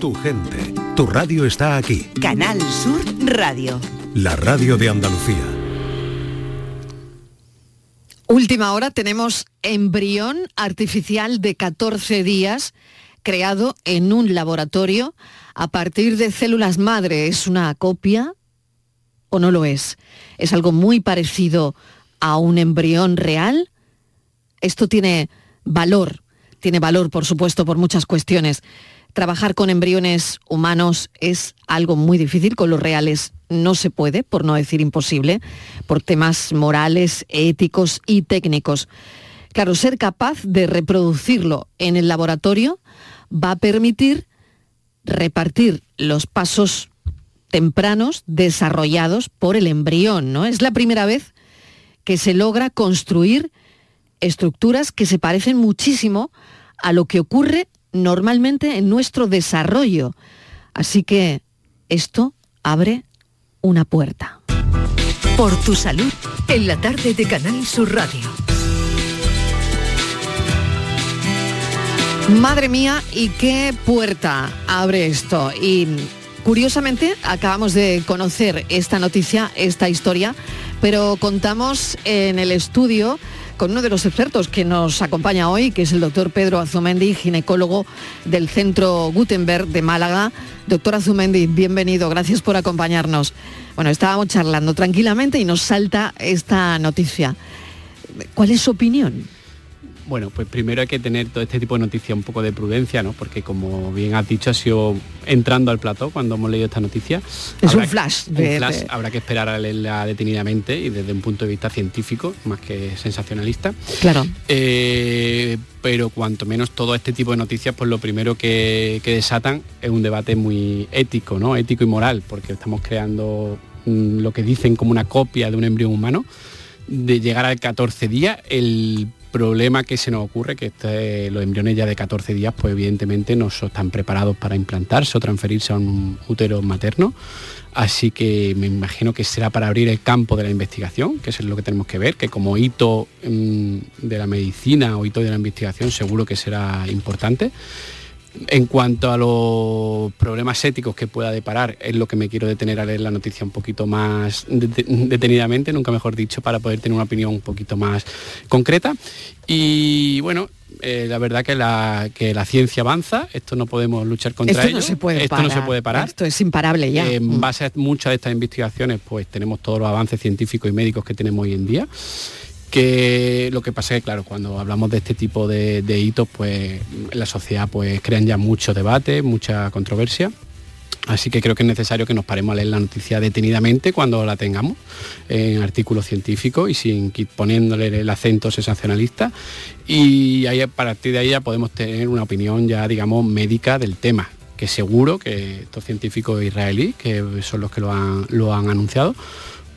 Tu gente, tu radio está aquí. Canal Sur Radio. La radio de Andalucía. Última hora tenemos embrión artificial de 14 días creado en un laboratorio a partir de células madre. ¿Es una copia o no lo es? ¿Es algo muy parecido a un embrión real? Esto tiene valor, tiene valor por supuesto por muchas cuestiones. Trabajar con embriones humanos es algo muy difícil, con los reales no se puede, por no decir imposible, por temas morales, éticos y técnicos. Claro, ser capaz de reproducirlo en el laboratorio va a permitir repartir los pasos tempranos desarrollados por el embrión, ¿no? Es la primera vez que se logra construir estructuras que se parecen muchísimo a lo que ocurre normalmente en nuestro desarrollo. Así que esto abre una puerta. Por tu salud, en la tarde de Canal Sur Radio. Madre mía, ¿y qué puerta abre esto? Y curiosamente acabamos de conocer esta noticia, esta historia, pero contamos en el estudio con uno de los expertos que nos acompaña hoy, que es el doctor Pedro Azumendi, ginecólogo del Centro Gutenberg de Málaga. Doctor Azumendi, bienvenido, gracias por acompañarnos. Bueno, estábamos charlando tranquilamente y nos salta esta noticia. ¿Cuál es su opinión? Bueno, pues primero hay que tener todo este tipo de noticias un poco de prudencia, ¿no? Porque como bien has dicho, ha sido entrando al plató cuando hemos leído esta noticia. Es un flash. flash, habrá que esperar a leerla detenidamente y desde un punto de vista científico, más que sensacionalista. Claro. Eh, pero cuanto menos todo este tipo de noticias, pues lo primero que, que desatan es un debate muy ético, ¿no? Ético y moral, porque estamos creando mm, lo que dicen como una copia de un embrión humano de llegar al 14 días, el problema que se nos ocurre que este, los embriones ya de 14 días pues evidentemente no están preparados para implantarse o transferirse a un útero materno. Así que me imagino que será para abrir el campo de la investigación que es lo que tenemos que ver que como hito mm, de la medicina o hito de la investigación seguro que será importante en cuanto a los problemas éticos que pueda deparar, es lo que me quiero detener a leer la noticia un poquito más detenidamente, nunca mejor dicho, para poder tener una opinión un poquito más concreta. Y bueno, eh, la verdad que la, que la ciencia avanza, esto no podemos luchar contra esto No se puede esto parar, no se puede parar. Esto es imparable ya. en base a muchas de estas investigaciones, pues tenemos todos los avances científicos y médicos que tenemos hoy en día que lo que pasa es que claro cuando hablamos de este tipo de, hitos pues la sociedad pues crean ya mucho debate mucha controversia Así que creo que es necesario que nos paremos a leer la noticia detenidamente cuando la tengamos en artículos científicos y sin poniéndole el acento sensacionalista. Y ahí, a partir de ahí ya podemos tener una opinión ya, digamos, médica del tema, que seguro que estos científicos israelíes, que son los que lo han, lo han anunciado,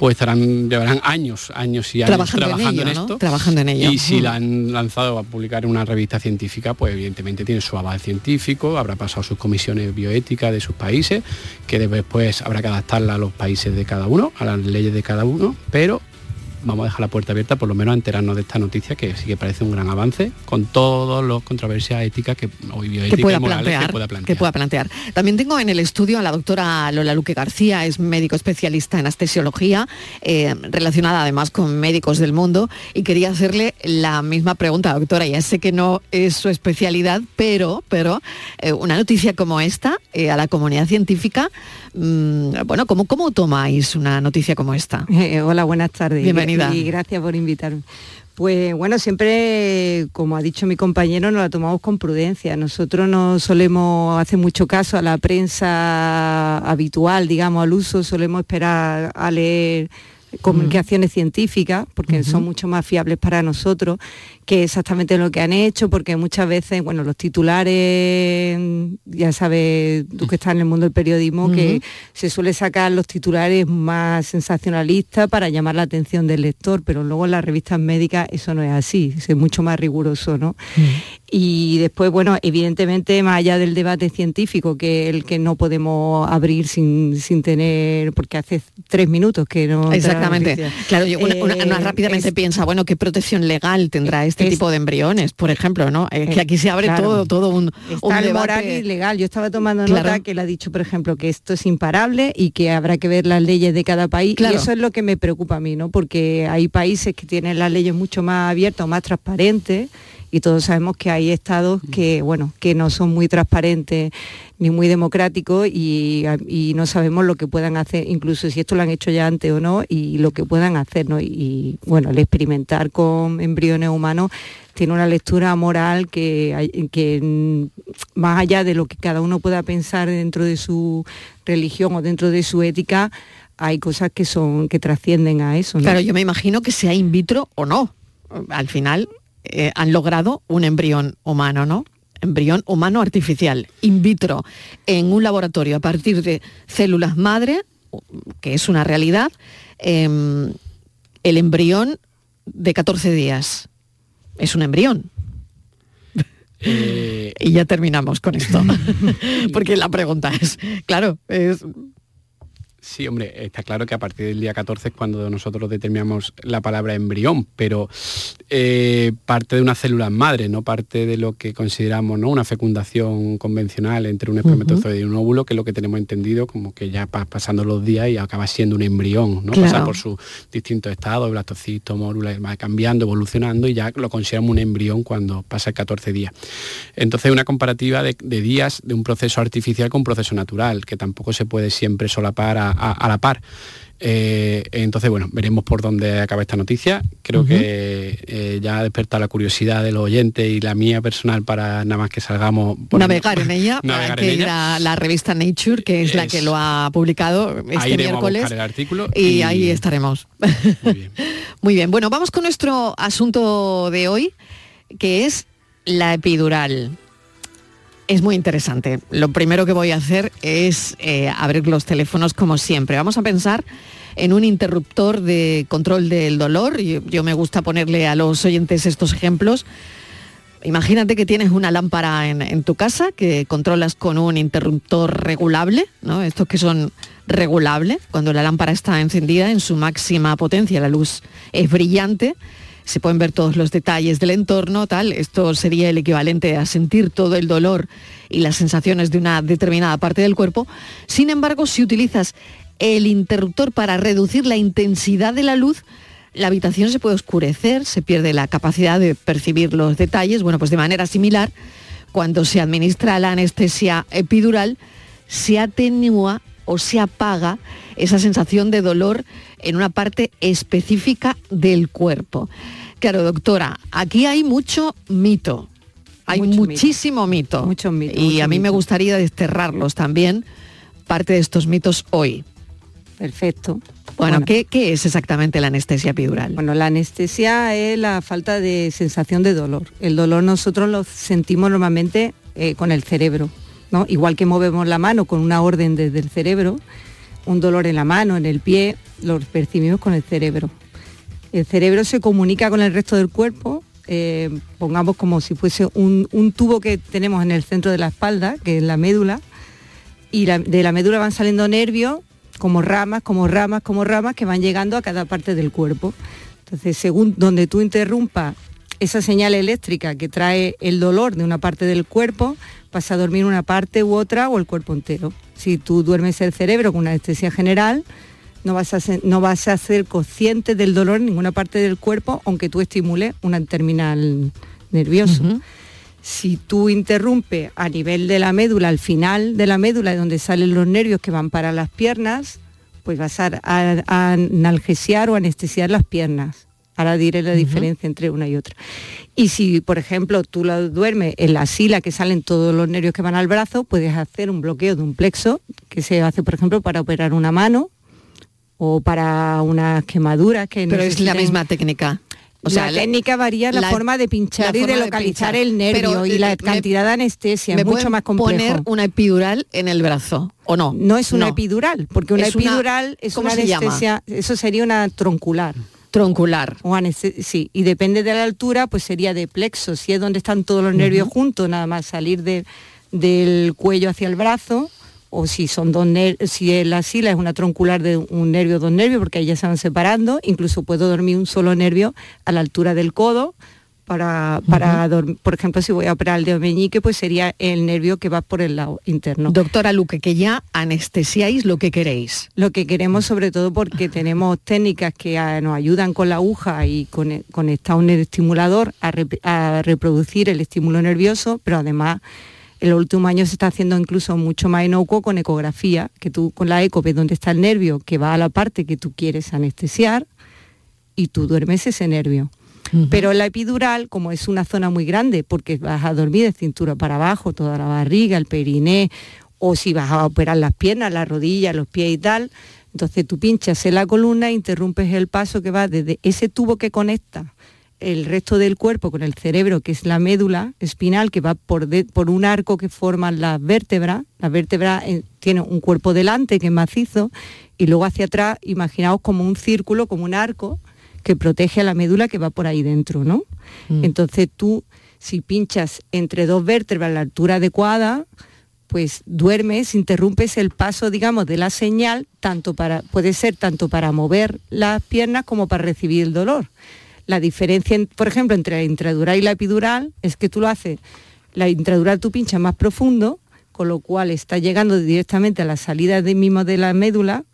pues estarán, llevarán años, años y años trabajando, en, esto. Trabajando en ello. Y si la han lanzado a publicar en una revista científica, pues evidentemente tiene su aval científico, habrá pasado sus comisiones bioéticas de sus países, que después habrá que adaptarla a los países de cada uno, a las leyes de cada uno, pero vamos a dejar la puerta abierta por lo menos a enterarnos de esta noticia que sí que parece un gran avance con todas las controversias éticas que hoy bioéticas que pueda, y morales plantear, que pueda plantear. Que pueda plantear. También tengo en el estudio a la doctora Lola Luque García, es médico especialista en anestesiología, eh, relacionada además con médicos del mundo, y quería hacerle la misma pregunta, doctora. Ya sé que no es su especialidad, pero, pero eh, una noticia como esta eh, a la comunidad científica, mm, bueno, ¿cómo, ¿cómo tomáis una noticia como esta? hola, buenas tardes. Bienvenida. Y gracias por invitarme. Pues bueno, siempre, como ha dicho mi compañero, nos la tomamos con prudencia. Nosotros no solemos hacer mucho caso a la prensa habitual, digamos, al uso, solemos esperar a leer comunicaciones científicas, porque son mucho más fiables para nosotros que exactamente lo que han hecho, porque muchas veces, bueno, los titulares, ya sabes, tú que estás en el mundo del periodismo, que se suele sacar los titulares más sensacionalistas para llamar la atención del lector, pero luego en las revistas médicas eso no es así, es mucho más riguroso, ¿no? Y después, bueno, evidentemente, más allá del debate científico, que el que no podemos abrir sin, sin tener, porque hace tres minutos que no... Exactamente. Claro, yo, una, eh, rápidamente piensa, bueno, ¿qué protección legal tendrá este tipo de embriones, por ejemplo? ¿no? Es que aquí se abre todo, todo un, un moral y legal. Yo estaba tomando nota que le ha dicho, por ejemplo, que esto es imparable y que habrá que ver las leyes de cada país. Y eso es lo que me preocupa a mí, ¿no? Porque hay países que tienen las leyes mucho más abiertas o más transparentes y todos sabemos que hay estados que, bueno, que no son muy transparentes ni muy democráticos y, no sabemos lo que puedan hacer, incluso si esto lo han hecho ya antes o no, y lo que puedan hacer, ¿no? Y, bueno, el experimentar con embriones humanos tiene una lectura moral que, que mm, más allá de lo que cada uno pueda pensar dentro de su religión o dentro de su ética, hay cosas que son que trascienden a eso. Claro, yo me imagino que sea in vitro o no. Al final eh, han logrado un embrión humano, ¿no? Embrión humano artificial, in vitro, en un laboratorio a partir de células madre, que es una realidad, em, el embrión de 14 días. Es un embrión. Eh, y ya terminamos con esto. Porque la pregunta es, claro, es Sí, hombre, está claro que a partir del día 14 es cuando nosotros determinamos la palabra embrión, pero eh, parte de una célula madre, no parte de lo que consideramos ¿no? una fecundación convencional entre un espermatozoide y un óvulo, que es lo que tenemos entendido como que ya pasando los días y acaba siendo un embrión, ¿no? Pasa por sus distintos estados, blastocisto, mórula, va cambiando, evolucionando y ya lo consideramos un embrión cuando pasa 14 días. Entonces una comparativa de, de días de un proceso artificial con un proceso natural, que tampoco se puede siempre solapar a a, la par. Eh, entonces, bueno, veremos por dónde acaba esta noticia. Creo que eh, ya ha despertado la curiosidad de los oyentes y la mía personal para nada más que salgamos... navegar en ella, que La, revista Nature, que es, la que lo ha publicado este miércoles. el artículo y, ahí estaremos. Muy bien. Muy bien. Bueno, vamos con nuestro asunto de hoy, que es la epidural es muy interesante. Lo primero que voy a hacer es eh, abrir los teléfonos como siempre. Vamos a pensar en un interruptor de control del dolor. Yo, yo me gusta ponerle a los oyentes estos ejemplos. Imagínate que tienes una lámpara en, tu casa que controlas con un interruptor regulable, ¿no? estos que son regulables, cuando la lámpara está encendida en su máxima potencia, la luz es brillante, se pueden ver todos los detalles del entorno, tal. Esto sería el equivalente a sentir todo el dolor y las sensaciones de una determinada parte del cuerpo. Sin embargo, si utilizas el interruptor para reducir la intensidad de la luz, la habitación se puede oscurecer, se pierde la capacidad de percibir los detalles. Bueno, pues de manera similar, cuando se administra la anestesia epidural, se atenúa o se apaga esa sensación de dolor en una parte específica del cuerpo. Claro, doctora, aquí hay mucho mito. Hay muchísimo mito. Mucho mito y a mí me gustaría desterrarlos también, parte de estos mitos hoy. Perfecto. Bueno, ¿qué, es exactamente la anestesia epidural? Bueno, la anestesia es la falta de sensación de dolor. El dolor nosotros lo sentimos normalmente eh, con el cerebro, ¿no? Igual que movemos la mano con una orden desde el cerebro, un dolor en la mano, en el pie, lo percibimos con el cerebro. El cerebro se comunica con el resto del cuerpo, eh, pongamos como si fuese un, tubo que tenemos en el centro de la espalda, que es la médula, y de la médula van saliendo nervios como ramas, como ramas, como ramas que van llegando a cada parte del cuerpo. Entonces, según donde tú interrumpas esa señal eléctrica que trae el dolor de una parte del cuerpo, vas a dormir una parte u otra o el cuerpo entero. Si tú duermes el cerebro con una anestesia general, no vas, a ser, no vas a ser consciente del dolor en ninguna parte del cuerpo, aunque tú estimules una terminal nervioso. Si tú interrumpes a nivel de la médula, al final de la médula, donde salen los nervios que van para las piernas, pues vas a, analgesiar o anestesiar las piernas. Ahora diré la diferencia entre una y otra. Y si, por ejemplo, tú lo duermes en la sila que salen todos los nervios que van al brazo, puedes hacer un bloqueo de un plexo, que se hace, por ejemplo, para operar una mano o para unas quemaduras que Pero es la misma técnica. O sea, la técnica varía la, forma de pinchar y de localizar el nervio y la cantidad de anestesia es mucho más complejo. poner una epidural en el brazo o no? No es una epidural, porque una epidural es una anestesia, eso sería una troncular. Troncular. O sí, y depende de la altura, pues sería de plexo, si es donde están todos los nervios juntos, nada más salir del cuello hacia el brazo, o si son dos si la sila es una troncular de un nervio dos nervios, porque ahí ya se van separando, incluso puedo dormir un solo nervio a la altura del codo, para, para dormir. Por ejemplo, si voy a operar el dedo meñique, pues sería el nervio que va por el lado interno. Doctora Luque, que ya anestesiáis lo que queréis. Lo que queremos sobre todo porque tenemos técnicas que ah, nos ayudan con la aguja y con, conectar un estimulador a, a reproducir el estímulo nervioso, pero además en los últimos años se está haciendo incluso mucho más inocuo con ecografía, que tú con la eco ves dónde está el nervio que va a la parte que tú quieres anestesiar y tú duermes ese nervio. Pero la epidural, como es una zona muy grande, porque vas a dormir de cintura para abajo, toda la barriga, el periné, o si vas a operar las piernas, las rodillas, los pies y tal, entonces tú pinchas en la columna e interrumpes el paso que va desde ese tubo que conecta el resto del cuerpo con el cerebro, que es la médula espinal, que va por, por un arco que forman las vértebras. Las vértebras eh, tienen un cuerpo delante que es macizo y luego hacia atrás, imaginaos como un círculo, como un arco, que protege a la médula que va por ahí dentro, ¿no? Mm. Entonces tú, si pinchas entre dos vértebras a la altura adecuada, pues duermes, interrumpes el paso, digamos, de la señal, tanto para, puede ser tanto para mover las piernas como para recibir el dolor. La diferencia, por ejemplo, entre la intradural y la epidural es que tú lo haces, la intradural tú pinchas más profundo, con lo cual está llegando directamente a la salida de mismo de la médula,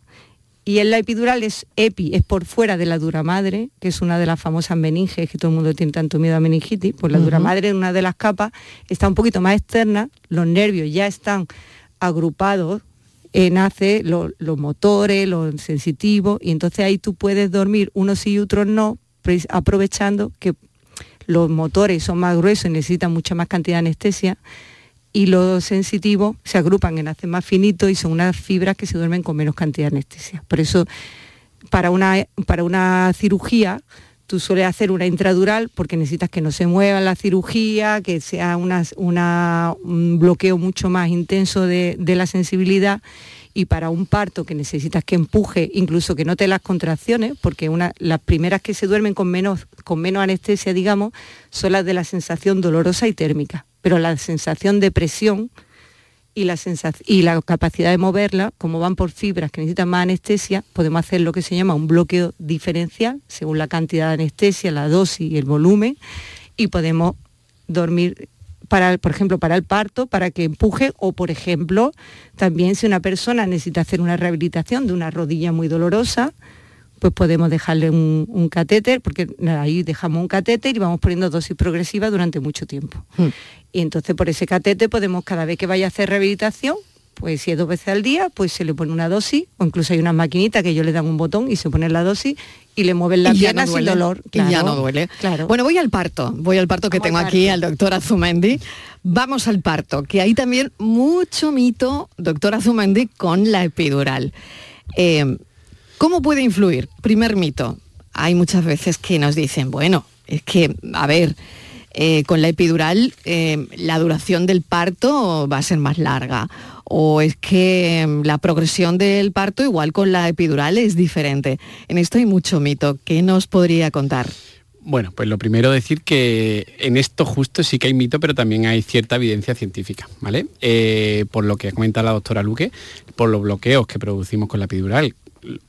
y en la epidural es epi, es por fuera de la dura madre, que es una de las famosas meninges, que todo el mundo tiene tanto miedo a meningitis, pues la dura madre en una de las capas está un poquito más externa, los nervios ya están agrupados, nace los motores, los sensitivos, y entonces ahí tú puedes dormir unos sí y otros no, aprovechando que los motores son más gruesos y necesitan mucha más cantidad de anestesia, y los sensitivos se agrupan en hace más finito y son unas fibras que se duermen con menos cantidad de anestesia. Por eso, para una, para una cirugía, tú sueles hacer una intradural porque necesitas que no se mueva la cirugía, que sea una, un bloqueo mucho más intenso de, la sensibilidad y para un parto que necesitas que empuje, incluso que note las contracciones, porque una, las primeras que se duermen con menos, con menos anestesia, digamos, son las de la sensación dolorosa y térmica pero la sensación de presión y la, y la capacidad de moverla, como van por fibras que necesitan más anestesia, podemos hacer lo que se llama un bloqueo diferencial, según la cantidad de anestesia, la dosis y el volumen, y podemos dormir, para, por ejemplo, para el parto, para que empuje, o por ejemplo, también si una persona necesita hacer una rehabilitación de una rodilla muy dolorosa, pues podemos dejarle un, catéter, porque ahí dejamos un catéter y vamos poniendo dosis progresiva durante mucho tiempo. Hmm. Y entonces por ese catéter podemos, cada vez que vaya a hacer rehabilitación, pues si es dos veces al día, pues se le pone una dosis, o incluso hay unas maquinitas que yo le dan un botón y se pone la dosis y le mueven las piernas sin dolor. y ya no duele. Claro. Bueno, voy al parto, voy al parto que tengo aquí al doctor Azumendi. Vamos al parto, que hay también mucho mito, doctor Azumendi, con la epidural. Eh, ¿Cómo puede influir? Primer mito. Hay muchas veces que nos dicen, bueno, es que, a ver, eh, con la epidural eh, la duración del parto va a ser más larga o es que mm, la progresión del parto igual con la epidural es diferente. En esto hay mucho mito. ¿Qué nos podría contar? Bueno, pues lo primero decir que en esto justo sí que hay mito, pero también hay cierta evidencia científica, ¿vale? Eh, por lo que comenta la doctora Luque, por los bloqueos que producimos con la epidural,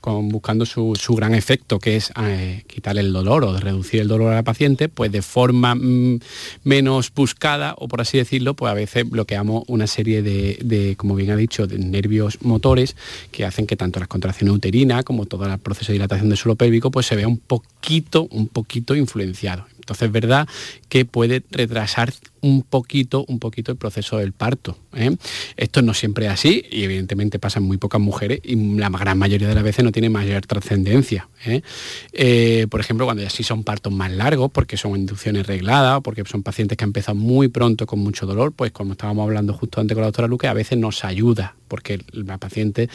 buscando su, gran efecto, que es eh, quitar el dolor o reducir el dolor a la paciente, pues de forma mm, menos buscada, o por así decirlo, pues a veces bloqueamos una serie de, como bien ha dicho, de nervios motores que hacen que tanto las contracciones uterinas como todo el proceso de dilatación del suelo pélvico, pues se vea un poquito, un poquito influenciado. Entonces es verdad que puede retrasar un poquito, un poquito el proceso del parto. ¿eh? Esto no siempre es así y evidentemente pasa en muy pocas mujeres y la gran mayoría de las veces no tiene mayor trascendencia. ¿eh? Eh, por ejemplo, cuando ya sí son partos más largos, porque son inducciones regladas, porque son pacientes que han empezado muy pronto con mucho dolor, pues como estábamos hablando justo antes con la doctora Luque, a veces nos ayuda, porque la paciente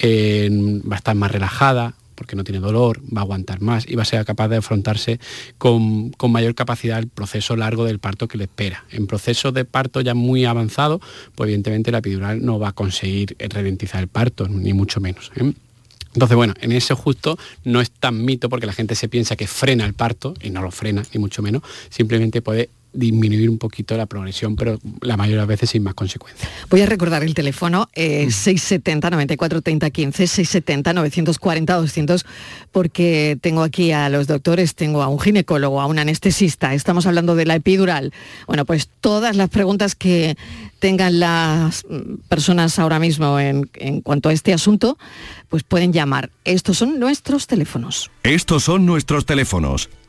va a estar más relajada, porque no tiene dolor, va a aguantar más y va a ser capaz de afrontarse con, mayor capacidad el proceso largo del parto que le espera. En proceso de parto ya muy avanzado, pues evidentemente la epidural no va a conseguir ralentizar el parto, ni mucho menos. ¿eh? Entonces, bueno, en ese justo no es tan mito porque la gente se piensa que frena el parto, y no lo frena, ni mucho menos, simplemente puede disminuir un poquito la progresión, pero la mayoría de las veces sin más consecuencias. Voy a recordar el teléfono, 670 94 30 15, 670 940 200, porque tengo aquí a los doctores, tengo a un ginecólogo, a un anestesista, estamos hablando de la epidural. Bueno, pues todas las preguntas que tengan las personas ahora mismo en, en cuanto a este asunto, pues pueden llamar. Estos son nuestros teléfonos. Estos son nuestros teléfonos.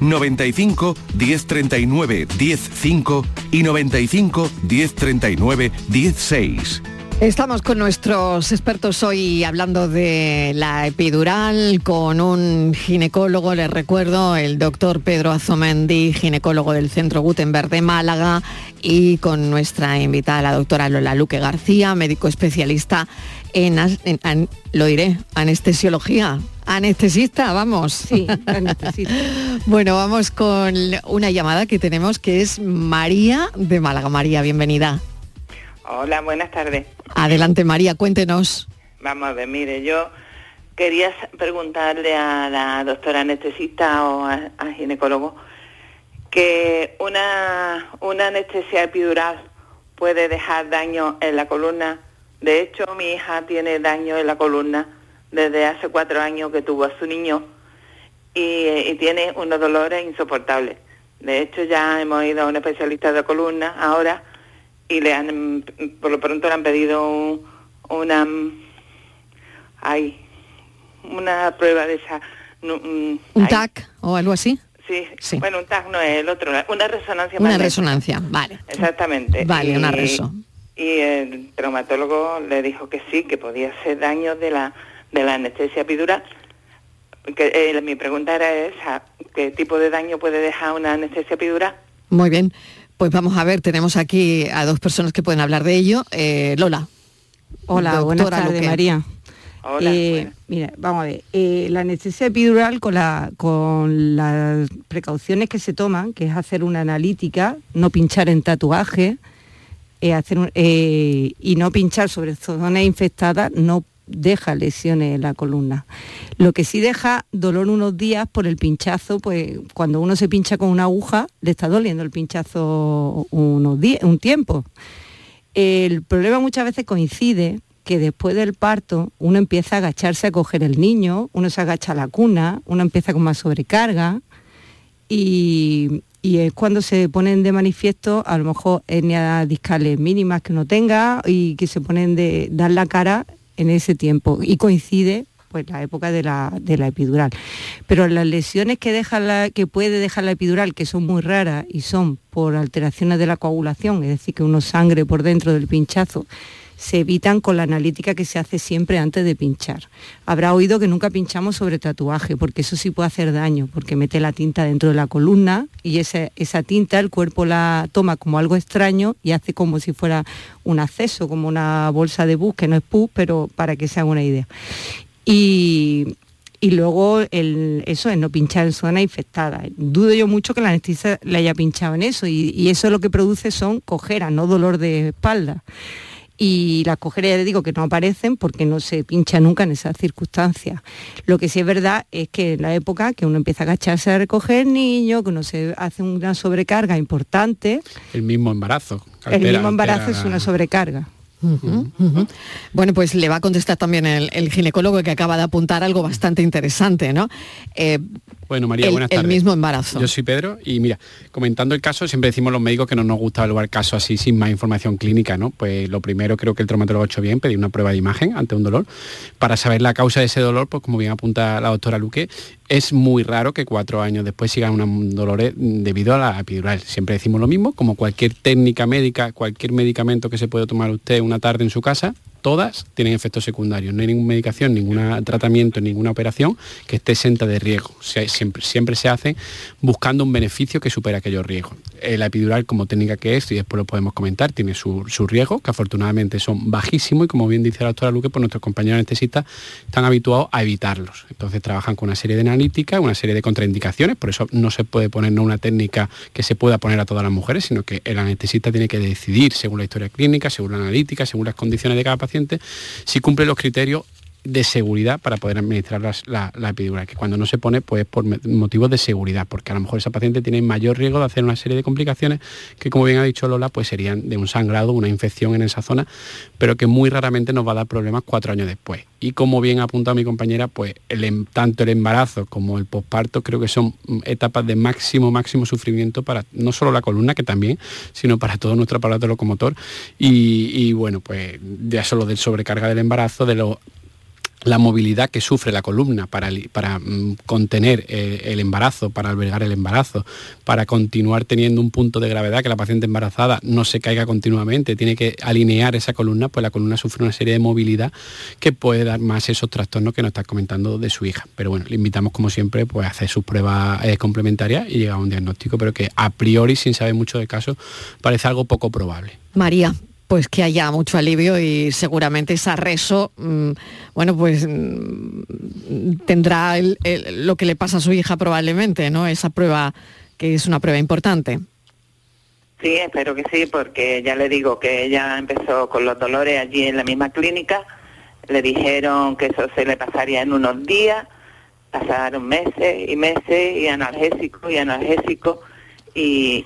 95 1039 105 y 95 1039 16. Estamos con nuestros expertos hoy hablando de la epidural, con un ginecólogo, les recuerdo, el doctor Pedro Azomendi, ginecólogo del Centro Gutenberg de Málaga, y con nuestra invitada, la doctora Lola Luque García, médico especialista en, en lo diré, anestesiología. Anestesista, vamos. Sí, anestesista. bueno, vamos con una llamada que tenemos que es María de Málaga. María, bienvenida. Hola, buenas tardes. Adelante, María, cuéntenos. Vamos a ver, mire, yo quería preguntarle a la doctora anestesista o al ginecólogo que una, una anestesia epidural puede dejar daño en la columna. De hecho, mi hija tiene daño en la columna desde hace cuatro años que tuvo a su niño y, tiene unos dolores insoportables. De hecho, ya hemos ido a un especialista de columna ahora y le han, por lo pronto le han pedido una, hay una prueba de esa. ¿Un TAC o algo así? Sí, bueno, un TAC no es el otro, una resonancia Una resonancia, vale. Exactamente. Vale, una reso. Y el traumatólogo le dijo que sí, que podía ser daño de la de la anestesia epidural. Que, eh, mi pregunta era esa, ¿qué tipo de daño puede dejar una anestesia epidural? Muy bien, pues vamos a ver, tenemos aquí a dos personas que pueden hablar de ello. Eh, Lola. Hola, buenas tardes, María. Hola, eh, mira, vamos a ver, la anestesia epidural con, la, con las precauciones que se toman, que es hacer una analítica, no pinchar en tatuaje, hacer y no pinchar sobre zonas infectadas, no deja lesiones en la columna. Lo que sí deja dolor unos días por el pinchazo, pues cuando uno se pincha con una aguja, le está doliendo el pinchazo unos días, un tiempo. El problema muchas veces coincide que después del parto uno empieza a agacharse a coger el niño, uno se agacha a la cuna, uno empieza con más sobrecarga y, es cuando se ponen de manifiesto a lo mejor etnias discales mínimas que uno tenga y que se ponen de dar la cara en ese tiempo y coincide pues la época de la, epidural. Pero las lesiones que, deja la, que puede dejar la epidural, que son muy raras y son por alteraciones de la coagulación, es decir, que uno sangre por dentro del pinchazo, se evitan con la analítica que se hace siempre antes de pinchar. Habrá oído que nunca pinchamos sobre tatuaje, porque eso sí puede hacer daño, porque mete la tinta dentro de la columna y esa, esa tinta el cuerpo la toma como algo extraño y hace como si fuera un acceso, como una bolsa de bus, que no es pus, pero para que se haga una idea. Y, luego eso es no pinchar en zona infectada. Dudo yo mucho que la anestesia le haya pinchado en eso y, eso lo que produce son cojeras, no dolor de espalda. Y las cojeras, ya digo, que no aparecen porque no se pincha nunca en esas circunstancias. Lo que sí es verdad es que en la época que uno empieza a agacharse a recoger niños, que uno se hace una sobrecarga importante. El mismo embarazo. el mismo embarazo es una sobrecarga. Bueno, pues le va a contestar también el, ginecólogo que acaba de apuntar algo bastante interesante, ¿no? Eh, bueno, María, buenas tardes. El mismo embarazo. Yo soy Pedro y mira, comentando el caso, siempre decimos los médicos que no nos gusta evaluar casos así sin más información clínica, ¿no? Pues lo primero creo que el traumatólogo ha hecho bien, pedir una prueba de imagen ante un dolor para saber la causa de ese dolor, pues como bien apunta la doctora Luque, es muy raro que cuatro años después sigan unos dolores debido a la epidural. Siempre decimos lo mismo, como cualquier técnica médica, cualquier medicamento que se puede tomar usted una tarde en su casa, todas tienen efectos secundarios. No hay ninguna medicación, ningún tratamiento, ninguna operación que esté exenta de riesgo. siempre, siempre se hace buscando un beneficio que supera aquellos riesgos. La epidural como técnica que es, y después lo podemos comentar, tiene su, su riesgo, que afortunadamente son bajísimos y como bien dice la doctora Luque, pues nuestros compañeros anestesistas están habituados a evitarlos. Entonces trabajan con una serie de analíticas, una serie de contraindicaciones, por eso no se puede poner una técnica que se pueda poner a todas las mujeres, sino que el anestesista tiene que decidir según la historia clínica, según la analítica, según las condiciones de cada paciente si cumple los criterios de seguridad para poder administrar la, epidural, que cuando no se pone pues por motivos de seguridad, porque a lo mejor esa paciente tiene mayor riesgo de hacer una serie de complicaciones que como bien ha dicho Lola, pues serían de un sangrado, una infección en esa zona, pero que muy raramente nos va a dar problemas cuatro años después. Y como bien ha apuntado mi compañera, pues el, em, tanto el embarazo como el posparto creo que son etapas de máximo, máximo sufrimiento para no solo la columna, que también, sino para todo nuestro aparato locomotor. Y, y bueno, pues ya solo del sobrecarga del embarazo, de los la movilidad que sufre la columna para, para mm, contener eh, el embarazo, para albergar el embarazo, para continuar teniendo un punto de gravedad que la paciente embarazada no se caiga continuamente, tiene que alinear esa columna, pues la columna sufre una serie de movilidad que puede dar más esos trastornos que nos está comentando de su hija. Pero bueno, le invitamos como siempre pues, a hacer sus pruebas eh, complementarias y llegar a un diagnóstico, pero que a priori, sin saber mucho del caso, parece algo poco probable. María, pues que haya mucho alivio y seguramente esa reso, mm, bueno, pues mm, tendrá lo que le pasa a su hija probablemente, ¿no? Esa prueba que es una prueba importante. Sí, espero que sí, porque ya le digo que ella empezó con los dolores allí en la misma clínica, le dijeron que eso se le pasaría en unos días, pasaron meses y meses y analgésico y analgésico y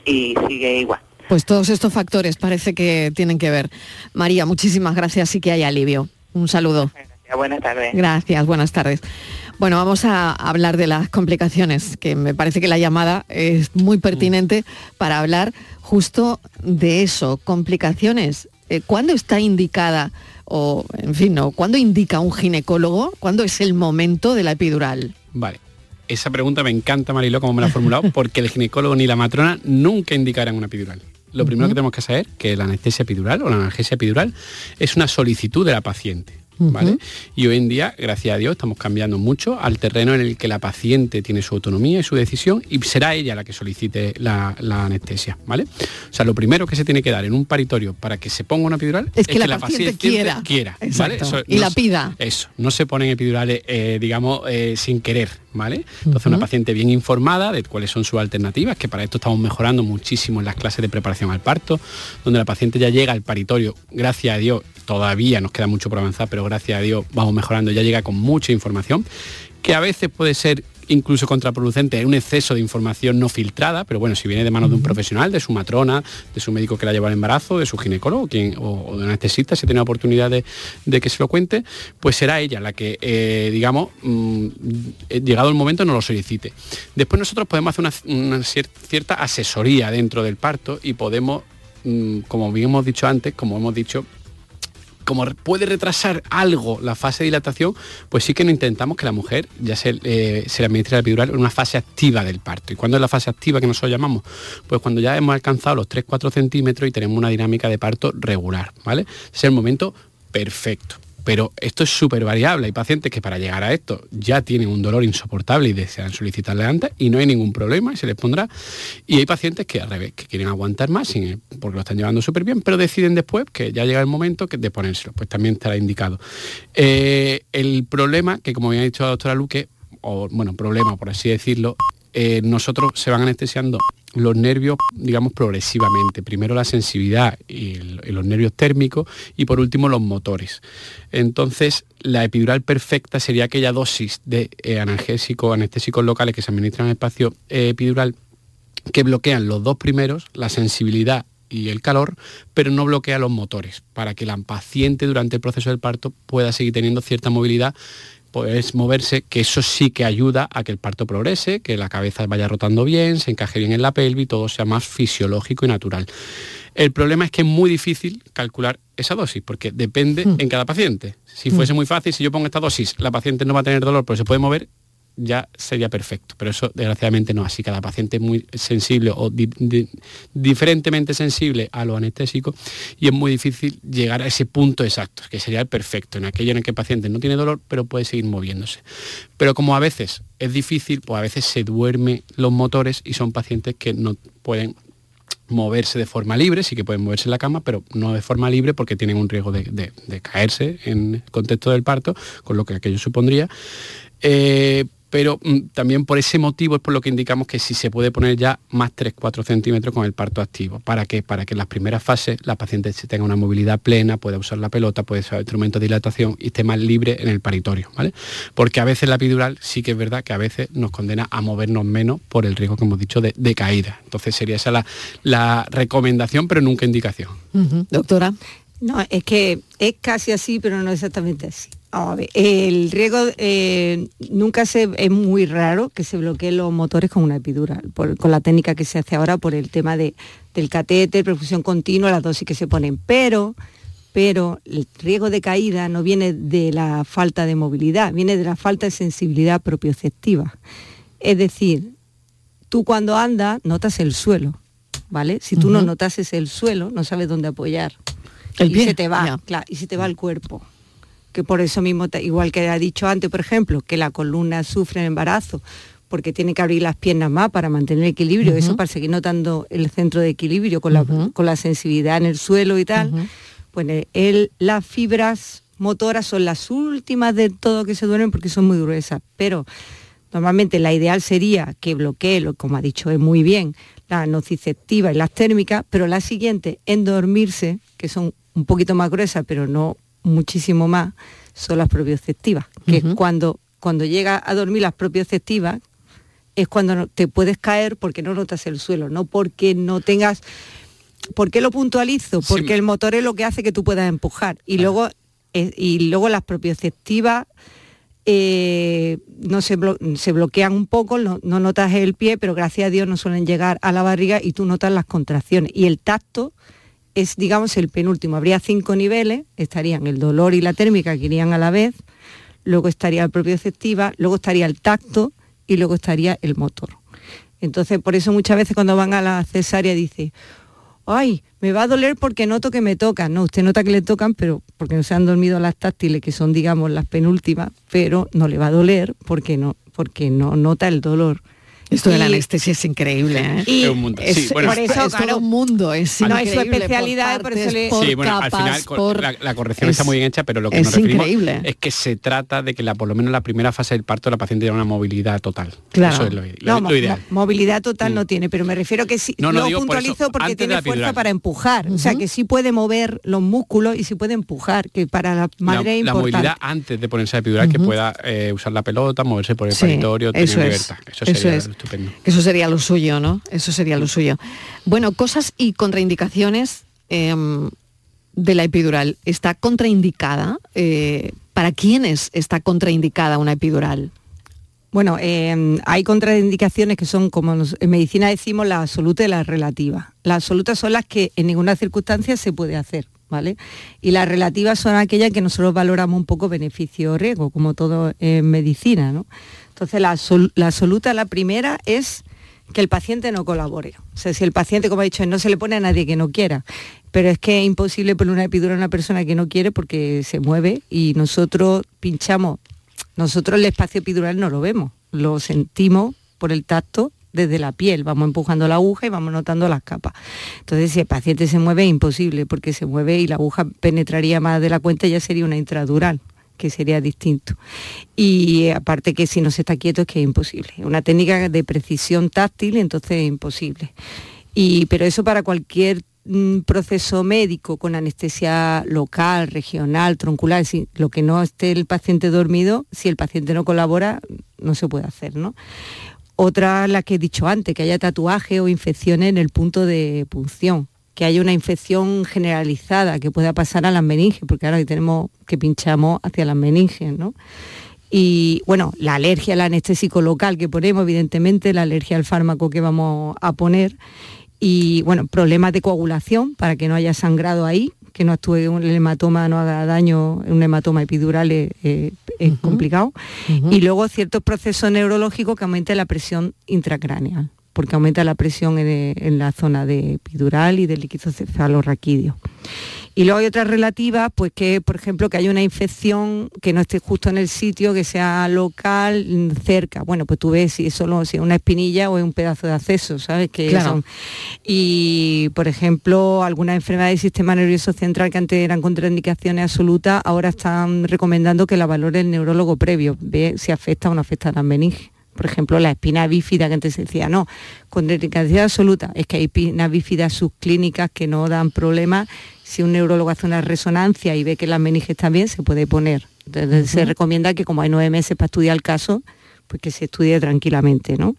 sigue igual. Pues todos estos factores parece que tienen que ver. María, muchísimas gracias y que haya alivio. Un saludo. Gracias, buenas tardes. Gracias, buenas tardes. Bueno, vamos a hablar de las complicaciones, que me parece que la llamada es muy pertinente para hablar justo de eso, complicaciones. Eh, ¿Cuándo está indicada, o en fin, no, cuándo indica un ginecólogo, cuándo es el momento de la epidural? Vale, esa pregunta me encanta, Mariló, como me la ha formulado, porque el ginecólogo ni la matrona nunca indicarán una epidural lo primero que tenemos que saber que la anestesia epidural o la analgesia epidural es una solicitud de la paciente. ¿Vale? Y hoy en día, gracias a Dios, estamos cambiando mucho al terreno en el que la paciente tiene su autonomía y su decisión y será ella la que solicite la, anestesia, ¿vale? O sea, lo primero que se tiene que dar en un paritorio para que se ponga una epidural es, que, la, paciente, quiera, quiera y la pida. Eso, no se ponen epidurales, eh, digamos, eh, sin querer, ¿vale? Entonces una paciente bien informada de cuáles son sus alternativas, que para esto estamos mejorando muchísimo en las clases de preparación al parto, donde la paciente ya llega al paritorio, gracias a Dios, todavía nos queda mucho por avanzar, pero gracias a Dios vamos mejorando, ya llega con mucha información que a veces puede ser incluso contraproducente, un exceso de información no filtrada, pero bueno, si viene de manos de un profesional, de su matrona, de su médico que la lleva al embarazo, de su ginecólogo quien, o, de un anestesista, si tiene oportunidad de, que se lo cuente, pues será ella la que, eh, digamos, mm, eh, llegado el momento no lo solicite. Después nosotros podemos hacer una, cierta asesoría dentro del parto y podemos, mm, como bien hemos dicho antes, como hemos dicho, como puede retrasar algo la fase de dilatación, pues sí que no intentamos que la mujer ya se, eh, se le administre la epidural en una fase activa del parto. ¿Y cuándo es la fase activa que nosotros llamamos? Pues cuando ya hemos alcanzado los 3-4 centímetros y tenemos una dinámica de parto regular, ¿vale? Es el momento perfecto pero esto es súper variable. Hay pacientes que para llegar a esto ya tienen un dolor insoportable y desean solicitarle antes y no hay ningún problema y se les pondrá. Y hay pacientes que al revés, que quieren aguantar más porque lo están llevando súper bien, pero deciden después que ya llega el momento de ponérselo, pues también estará indicado. Eh, el problema, que como había dicho la doctora Luque, o bueno, problema por así decirlo, eh, nosotros se van anestesiando los nervios, digamos, progresivamente. Primero la sensibilidad y, los nervios térmicos y por último los motores. Entonces, la epidural perfecta sería aquella dosis de eh, analgésicos, anestésicos locales que se administran en el espacio eh, epidural que bloquean los dos primeros, la sensibilidad y el calor, pero no bloquea los motores, para que la paciente durante el proceso del parto pueda seguir teniendo cierta movilidad pues moverse, que eso sí que ayuda a que el parto progrese, que la cabeza vaya rotando bien, se encaje bien en la pelvis, todo sea más fisiológico y natural. El problema es que es muy difícil calcular esa dosis, porque depende hmm. en cada paciente. Si fuese hmm. muy fácil, si yo pongo esta dosis, la paciente no va a tener dolor, pero se puede mover, ya sería perfecto. Pero eso desgraciadamente no, así cada paciente es muy sensible o diferentemente sensible a lo anestésico y es muy difícil llegar a ese punto exacto, que sería el perfecto, en aquello en el que el paciente no tiene dolor pero puede seguir moviéndose. Pero como a veces es difícil, pues a veces se duermen los motores y son pacientes que no pueden moverse de forma libre, sí que pueden moverse en la cama, pero no de forma libre porque tienen un riesgo de, caerse en el contexto del parto, con lo que aquello supondría. Eh, pero mm, también por ese motivo es por lo que indicamos que si se puede poner ya más 3-4 centímetros con el parto activo. ¿Para qué? Para que en las primeras fases la paciente tenga una movilidad plena, pueda usar la pelota, puede usar instrumento de dilatación y esté más libre en el paritorio, ¿vale? Porque a veces la epidural sí que es verdad que a veces nos condena a movernos menos por el riesgo que hemos dicho de, caída. Entonces sería esa la, recomendación, pero nunca indicación. Doctora. No, es que es casi así, pero no exactamente así el riesgo eh, nunca se es muy raro que se bloqueen los motores con una epidural, con la técnica que se hace ahora por el tema de, del catéter, perfusión continua, las dosis que se ponen. Pero, pero el riesgo de caída no viene de la falta de movilidad, viene de la falta de sensibilidad propioceptiva. Es decir, tú cuando andas notas el suelo, ¿vale? Si tú no notases el suelo, no sabes dónde apoyar. El y se te va, y se te va el cuerpo que por eso mismo, igual que ha dicho antes, por ejemplo, que la columna sufre en embarazo, porque tiene que abrir las piernas más para mantener el equilibrio, eso para seguir notando el centro de equilibrio con, la, sensibilidad en el suelo y tal, pues las fibras motoras son las últimas de todo que se duermen porque son muy gruesas, pero normalmente la ideal sería que bloquee, como ha dicho es muy bien, la nociceptiva y las térmicas, pero la siguiente en dormirse, que son un poquito más gruesas, pero no muchísimo más son las propioceptivas, que es cuando, cuando llega a dormir las propioceptivas, es cuando te puedes caer porque no notas el suelo, no porque no tengas... ¿Por qué lo puntualizo? Porque el motor es lo que hace que tú puedas empujar. Y, luego, eh, y luego las propioceptivas eh, no se, se, bloquean un poco, no, no, notas el pie, pero gracias a Dios no suelen llegar a la barriga y tú notas las contracciones. Y el tacto es, digamos, el penúltimo. Habría cinco niveles, estarían el dolor y la térmica que irían a la vez, luego estaría el propio efectiva, luego estaría el tacto y luego estaría el motor. Entonces, por eso muchas veces cuando van a la cesárea dice, ay, me va a doler porque noto que me tocan. No, usted nota que le tocan, pero porque no se han dormido las táctiles, que son, digamos, las penúltimas, pero no le va a doler porque no, porque no nota el dolor. Esto de la anestesia es increíble. ¿eh? Y Es un mundo. Es, Sí, bueno. Por eso, es claro. todo un mundo, es No, es su especialidad, por por eso partes, le- por Sí, bueno, al final por- la, la corrección está es- muy bien hecha, pero lo que es nos referimos increíble. es que se trata de que la, por lo menos la primera fase del parto la paciente tenga una movilidad total. Claro. Eso es lo, lo- No, lo ideal. mo- movilidad total Mm. no tiene, pero me refiero que sí, No, no, lo digo por eso, puntualizo porque tiene fuerza epidural. para empujar, o sea que sí puede mover los músculos y sí puede empujar, que para la madre la, es la importante. movilidad antes de ponerse la epidural, que pueda eh, usar la pelota, moverse por el Sí, paritorio, tener eso es, libertad. Eso es. Estupendo. Eso sería lo suyo, ¿no? Eso sería lo suyo. Bueno, cosas y contraindicaciones em, de la epidural. ¿Está contraindicada? Eh, ¿Para quiénes está contraindicada una epidural? Bueno, eh, hay contraindicaciones que son, como nos- en medicina decimos, la absoluta y la relativa. Las absolutas son las que en ninguna circunstancia se puede hacer, ¿vale? Y las relativas son aquellas que nosotros valoramos un poco beneficio o riesgo, como todo en medicina, ¿no? Entonces, la, absol- la absoluta, la primera, es que el paciente no colabore. O sea, si el paciente, como he dicho, no se le pone a nadie que no quiera, pero es que es imposible poner una epidural a una persona que no quiere porque se mueve y nosotros pinchamos. Nosotros el espacio epidural no lo vemos, lo sentimos por el tacto desde la piel, vamos empujando la aguja y vamos notando las capas. Entonces, si el paciente se mueve es imposible, porque se mueve y la aguja penetraría más de la cuenta, ya sería una intradural que sería distinto. Y eh, aparte que si no se está quieto es que es imposible. Una técnica de precisión táctil, entonces es imposible. Y, pero eso para cualquier mm, proceso médico con anestesia local, regional, troncular, si, lo que no esté el paciente dormido, si el paciente no colabora, no se puede hacer, ¿no? Otra, la que he dicho antes, que haya tatuaje o infecciones en el punto de punción, que haya una infección generalizada que pueda pasar a las meninges, porque ahora tenemos que pinchamos hacia las meninges, ¿no? Y bueno, la alergia al anestésico local que ponemos, evidentemente, la alergia al fármaco que vamos a poner. Y bueno, problemas de coagulación para que no haya sangrado ahí, que no actúe un hematoma, no haga daño, un hematoma epidural es, es- es complicado. Y luego ciertos procesos neurológicos que aumenten la presión intracraneal, porque aumenta la presión en, en la zona de epidural y del líquido cefalorraquídeo. Y luego hay otras relativas, pues que, por ejemplo, que haya una infección que no esté justo en el sitio, que sea local, cerca. Bueno, pues tú ves si es solo si es una espinilla o es un pedazo de acceso, ¿sabes? Que Claro. son- Y, por ejemplo, algunas enfermedades del sistema nervioso central que antes eran contraindicaciones absolutas, ahora están recomendando que la valore el neurólogo previo, ve si afecta o no afecta a las meninges. Por ejemplo, la espina bífida que antes se decía, no, contraindicación absoluta, es que hay espinas bífidas subclínicas que no dan problemas. Si un neurólogo hace una resonancia y ve que las meninges están bien, se puede poner. Entonces se recomienda que como hay nueve meses para estudiar el caso, pues que se estudie tranquilamente, ¿no?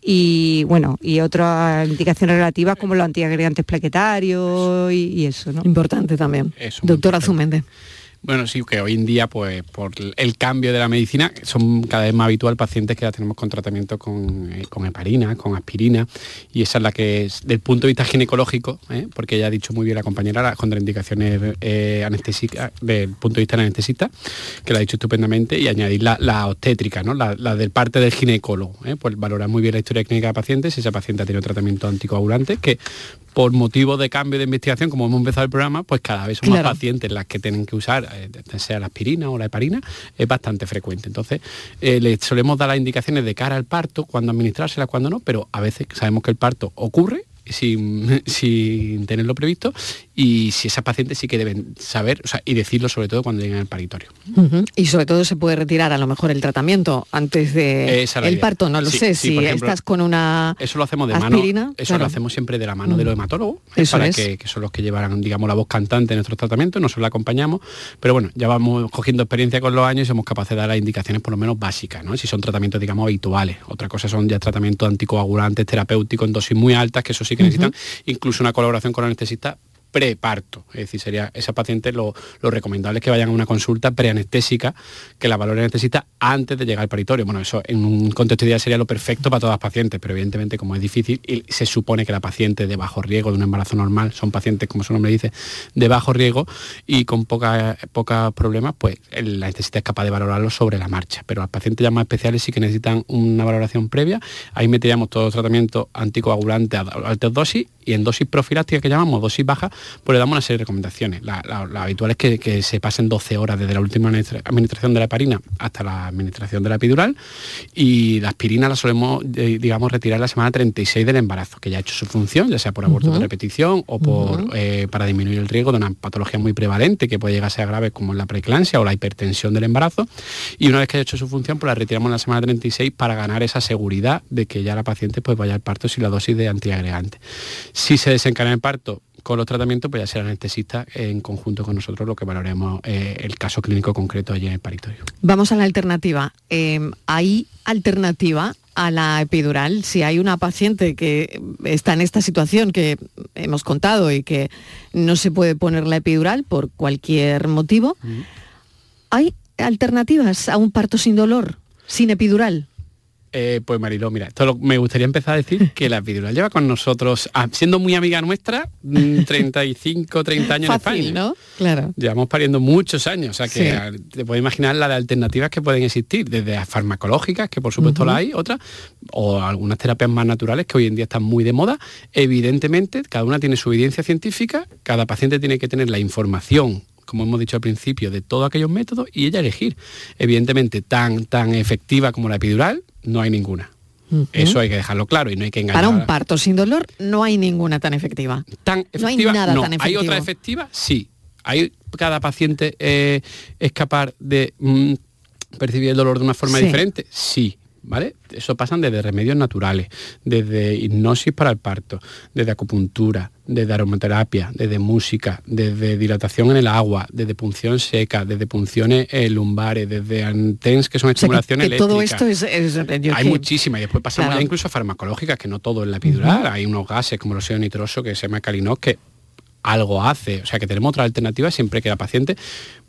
Y bueno, y otras indicaciones relativas como los antiagregantes plaquetarios y, y eso, ¿no? Importante también. Eso, Doctora Zumende. Bueno, sí, que hoy en día, pues por el cambio de la medicina, son cada vez más habitual pacientes que ya tenemos con tratamiento con, eh, con heparina, con aspirina, y esa es la que es, del punto de vista ginecológico, ¿eh? porque ya ha dicho muy bien la compañera, las contraindicaciones eh, anestésicas, del punto de vista anestesista, que lo ha dicho estupendamente, y añadir la, la obstétrica, ¿no? la, la del parte del ginecólogo, ¿eh? pues valorar muy bien la historia clínica de pacientes, si esa paciente ha tenido tratamiento anticoagulante, que por motivo de cambio de investigación, como hemos empezado el programa, pues cada vez son Claro. más pacientes las que tienen que usar, sea la aspirina o la heparina, es bastante frecuente. Entonces, eh, le solemos dar las indicaciones de cara al parto, cuando administrárselas, cuando no, pero a veces sabemos que el parto ocurre sin, sin tenerlo previsto y si esas pacientes sí que deben saber o sea, y decirlo sobre todo cuando lleguen al paritorio. Y sobre todo se puede retirar a lo mejor el tratamiento antes de el idea. parto, no lo Sí, sé, sí, si ejemplo, estás con una Eso lo hacemos de aspirina, mano, eso claro. lo hacemos siempre de la mano de Mm. los hematólogos, ¿eh? Eso para es. que, que son los que llevarán, digamos, la voz cantante en nuestros tratamientos, nosotros la acompañamos, pero bueno, ya vamos cogiendo experiencia con los años y somos capaces de dar las indicaciones por lo menos básicas, ¿no? Si son tratamientos, digamos, habituales. Otra cosa son ya tratamientos anticoagulantes, terapéuticos en dosis muy altas, que eso sí que necesitan incluso una colaboración con anestesista preparto, es decir, sería esa paciente lo, recomendable es que vayan a una consulta preanestésica que la valore el anestesista antes de llegar al paritorio. Bueno, eso en un contexto ideal sería lo perfecto para todas las pacientes, pero evidentemente como es difícil y se supone que la paciente de bajo riesgo de un embarazo normal son pacientes, como su nombre dice, de bajo riesgo y con pocos poca problemas, pues el anestesista es capaz de valorarlo sobre la marcha. Pero las pacientes ya más especiales sí que necesitan una valoración previa. Ahí meteríamos todos los tratamientos anticoagulantes a altas dosis Y en dosis profiláctica que llamamos dosis baja, pues le damos una serie de recomendaciones. La, habitual es que, se pasen 12 horas desde la última administración de la heparina hasta la administración de la epidural y la aspirina la solemos, digamos, retirar la semana 36 del embarazo, que ya ha hecho su función, ya sea por aborto de repetición o por, eh, para disminuir el riesgo de una patología muy prevalente que puede llegar a ser grave como la preeclampsia o la hipertensión del embarazo. Y una vez que haya hecho su función, pues la retiramos en la semana 36 para ganar esa seguridad de que ya la paciente pues vaya al parto sin la dosis de antiagregante. Si se desencadena el parto con los tratamientos, pues ya será anestesista en conjunto con nosotros lo que valoremos eh, el caso clínico concreto allí en el paritorio. Vamos a la alternativa. Em, ¿Hay alternativa a la epidural? Si hay una paciente que está en esta situación que hemos contado y que no se puede poner la epidural por cualquier motivo, ¿hay alternativas a un parto sin dolor, sin epidural? Eh, pues Mariló, mira, esto me gustaría empezar a decir que la epidural lleva con nosotros, ah, siendo muy amiga nuestra, 35, mm, 30 años en España. ¿no? Claro. Llevamos pariendo muchos años, o sea que te puedes imaginar la de alternativas que pueden existir, desde las farmacológicas, que por supuesto la hay, otras, o algunas terapias más naturales que hoy en día están muy de moda. Evidentemente, cada una tiene su evidencia científica, cada paciente tiene que tener la información como hemos dicho al principio, de todos aquellos métodos y ella elegir. Evidentemente, tan, tan efectiva como la epidural, no hay ninguna. Eso hay que dejarlo claro y no hay que engañar. Para un parto sin dolor no hay ninguna tan efectiva. Tan efectiva, no hay nada tan efectiva. ¿Hay otra efectiva? Sí. ¿Hay cada paciente eh, es capaz de mm, percibir el dolor de una forma diferente? Sí. ¿Vale? Eso pasan desde remedios naturales, desde hipnosis para el parto, desde acupuntura, desde aromaterapia, desde música, desde dilatación en el agua, desde punción seca, desde punciones eh, lumbares, desde antens que son estimulaciones eléctricas. Todo esto es, hay muchísimas y después pasamos incluso a farmacológicas, que no todo es la epidural, hay unos gases como el óxido nitroso que se llama calinos que algo hace, o sea que tenemos otra alternativa siempre que la paciente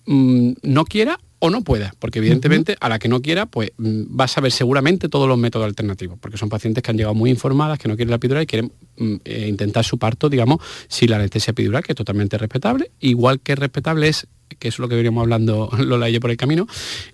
mm, no quiera o no pueda, porque evidentemente a la que no quiera, pues mm, va a saber seguramente todos los métodos alternativos, porque son pacientes que han llegado muy informadas, que no quieren la epidural y quieren mm, eh, intentar su parto, digamos, sin la anestesia epidural, que es totalmente respetable, igual que respetable es que es lo que veníamos hablando Lola y yo por el camino,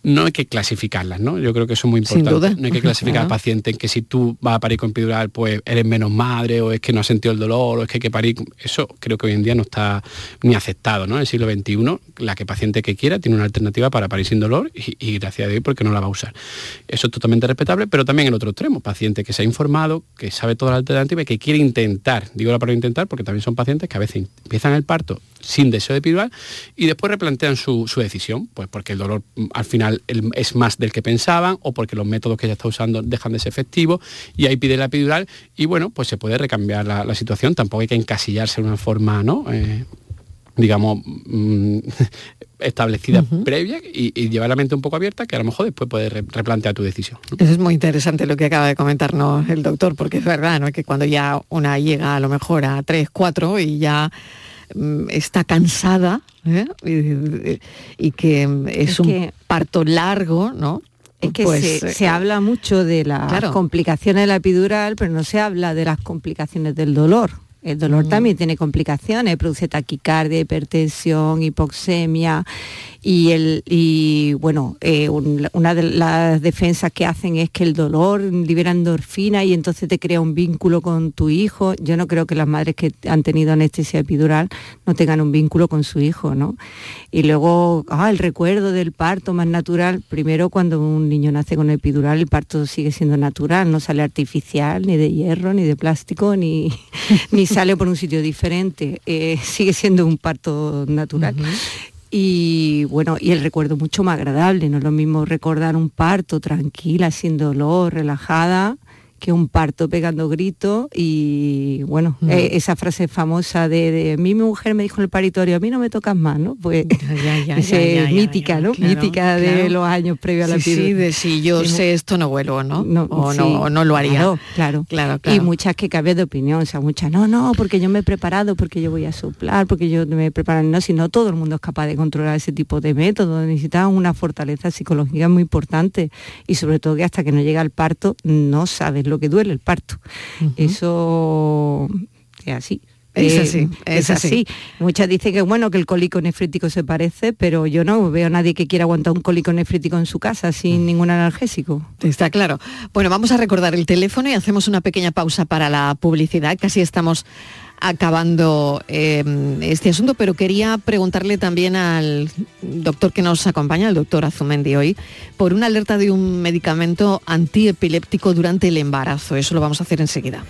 no hay que clasificarlas, ¿no? Yo creo que eso es muy importante. No hay que clasificar al paciente en que si tú vas a parir con epidural, pues eres menos madre, o es que no has sentido el dolor, o es que hay que parir. Eso creo que hoy en día no está ni aceptado, ¿no? En el siglo XXI, la que paciente que quiera tiene una alternativa para parir sin dolor y, gracias a Dios porque no la va a usar. Eso es totalmente respetable, pero también el otro extremo, paciente que se ha informado, que sabe toda la alternativa y que quiere intentar, digo la palabra intentar porque también son pacientes que a veces empiezan el parto sin deseo de epidural y después replantean su, decisión, pues porque el dolor mm, al final es más del que pensaban o porque los métodos que ella está usando dejan de ser efectivos y ahí pide la epidural y bueno, pues se puede recambiar la, situación, tampoco hay que encasillarse de una forma, ¿no? Eh, digamos, mm, establecida previa y, llevar la mente un poco abierta que a lo mejor después puedes replantear tu decisión. Es muy interesante lo que acaba de comentarnos el doctor, porque es verdad, ¿no? Que cuando ya una llega a lo mejor a 3, 4 y ya está cansada ¿eh? y, que es, un parto largo, ¿no? Es que pues, se, eh, habla mucho de las complicaciones de la epidural, pero no se habla de las complicaciones del dolor. El dolor mm. también tiene complicaciones, produce taquicardia, hipertensión, hipoxemia y, el, y bueno, eh, una de las defensas que hacen es que el dolor libera endorfina y entonces te crea un vínculo con tu hijo. Yo no creo que las madres que han tenido anestesia epidural no tengan un vínculo con su hijo, ¿no? Y luego, ah, el recuerdo del parto más natural. Primero, cuando un niño nace con epidural, el parto sigue siendo natural, no sale artificial, ni de hierro, ni de plástico, ni, ni sale por un sitio diferente. Eh, sigue siendo un parto natural y bueno, y el recuerdo mucho más agradable, no es lo mismo recordar un parto tranquila, sin dolor, relajada, que un parto pegando gritos y bueno, mm. eh, esa frase famosa de, mi mujer me dijo en el paritorio, a mí no me tocas más, ¿no? Pues mítica, ¿no? mítica de los años previos a la sí, sí, de si yo sé esto no vuelvo, ¿no? no o no, no lo haría. Claro, claro, Y muchas que cambian de opinión, o sea, muchas, no, no, porque yo me he preparado, porque yo voy a soplar, porque yo me he preparado, no, si no todo el mundo es capaz de controlar ese tipo de métodos, necesitan una fortaleza psicológica muy importante y sobre todo que hasta que no llega el parto no sabes lo que duele el parto. Eso es así. Es así, eh, es, así. Muchas dicen que bueno que el cólico nefrítico se parece, pero yo no veo a nadie que quiera aguantar un cólico nefrítico en su casa sin ningún analgésico. Está claro. Bueno, vamos a recordar el teléfono y hacemos una pequeña pausa para la publicidad. Casi estamos acabando eh, este asunto, pero quería preguntarle también al doctor que nos acompaña, el doctor Azumendi hoy, por una alerta de un medicamento antiepiléptico durante el embarazo. Eso lo vamos a hacer enseguida.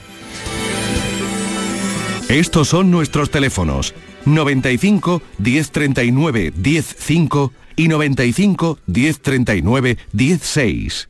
Estos son nuestros teléfonos 95 1039 105 y 95 1039 16.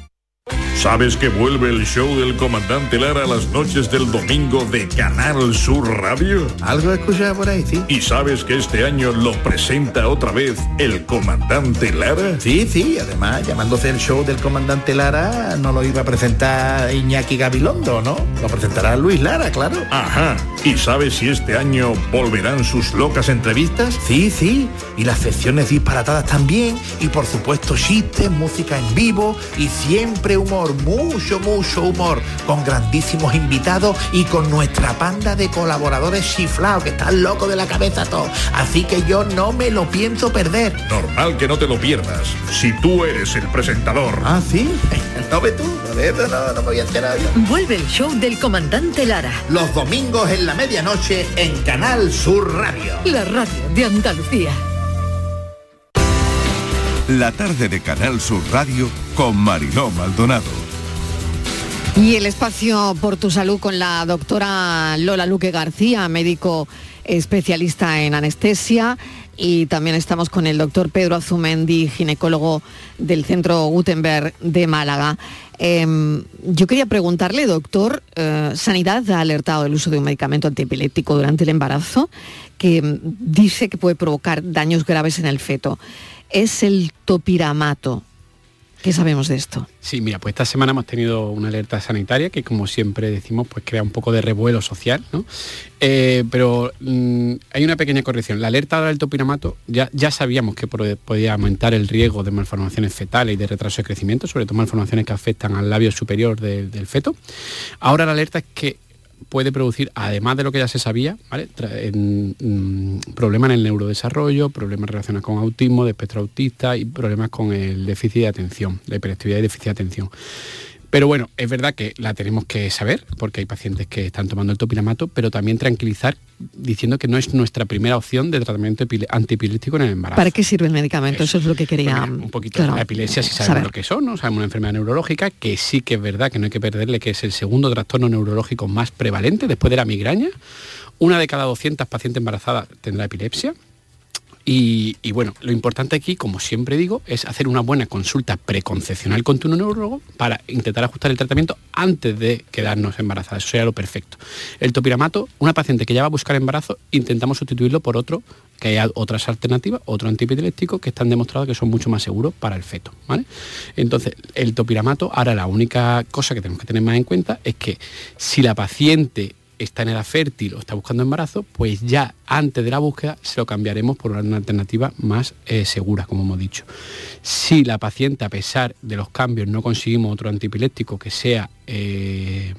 ¿Sabes que vuelve el show del comandante Lara las noches del domingo de Canal Sur Radio? Algo he escuchado por ahí, sí. ¿Y sabes que este año lo presenta otra vez el comandante Lara? Sí, sí, además llamándose el show del comandante Lara no lo iba a presentar Iñaki Gabilondo, ¿no? Lo presentará Luis Lara, claro. Ajá. ¿Y sabes si este año volverán sus locas entrevistas? Sí, sí. Y las secciones disparatadas también. Y por supuesto chistes, música en vivo y siempre humor, mucho, mucho humor, con grandísimos invitados y con nuestra panda de colaboradores chiflados que están locos de la cabeza todos. Así que yo no me lo pienso perder. Normal que no te lo pierdas, si tú eres el presentador. Ah, sí. No ve tú, no, me voy a enterar yo. Vuelve el show del comandante Lara. Los domingos en la medianoche en Canal Sur Radio. La radio de Andalucía. La tarde de Canal Sur Radio con Mariló Maldonado. Y el espacio por tu salud con la doctora Lola Luque García, médico especialista en anestesia. Y también estamos con el doctor Pedro Azumendi, ginecólogo del Centro Gutenberg de Málaga. Em, yo quería preguntarle, doctor, eh, Sanidad ha alertado del uso de un medicamento antiepiléptico durante el embarazo que em, dice que puede provocar daños graves en el feto. Es el topiramato. ¿Qué sabemos de esto? Sí, mira, pues esta semana hemos tenido una alerta sanitaria que, como siempre decimos, pues crea un poco de revuelo social, ¿no? Eh, pero mm, hay una pequeña corrección. La alerta del topiramato ya, ya sabíamos que podía aumentar el riesgo de malformaciones fetales y de retraso de crecimiento, sobre todo malformaciones que afectan al labio superior del feto. Ahora la alerta es que puede producir, además de lo que ya se sabía, mm, problemas en el neurodesarrollo, problemas relacionados con autismo, de espectro autista y problemas con el déficit de atención, la hiperactividad y déficit de atención. Pero bueno, es verdad que la tenemos que saber, porque hay pacientes que están tomando el topiramato, pero también tranquilizar diciendo que no es nuestra primera opción de tratamiento antiepiléptico en el embarazo. ¿Para qué sirve el medicamento? Eso, es lo que quería... Un poquito la epilepsia, si sabemos lo que son, ¿no? sabemos una enfermedad neurológica, que sí que es verdad que no hay que perderle, que es el segundo trastorno neurológico más prevalente después de la migraña. Una de cada 200 pacientes embarazadas tendrá epilepsia y, bueno, lo importante aquí, como siempre digo, es hacer una buena consulta preconcepcional con tu neurólogo para intentar ajustar el tratamiento antes de quedarnos embarazadas. Eso sería lo perfecto. El topiramato, una paciente que ya va a buscar embarazo, intentamos sustituirlo por otro, que hay otras alternativas, otro antiepiléptico que están demostrados que son mucho más seguros para el feto. ¿vale? Entonces, el topiramato, ahora la única cosa que tenemos que tener más en cuenta es que si la paciente está en edad fértil o está buscando embarazo, pues ya antes de la búsqueda se lo cambiaremos por una alternativa más eh, segura, como hemos dicho. Si la paciente, a pesar de los cambios, no conseguimos otro antipiléptico que sea eh,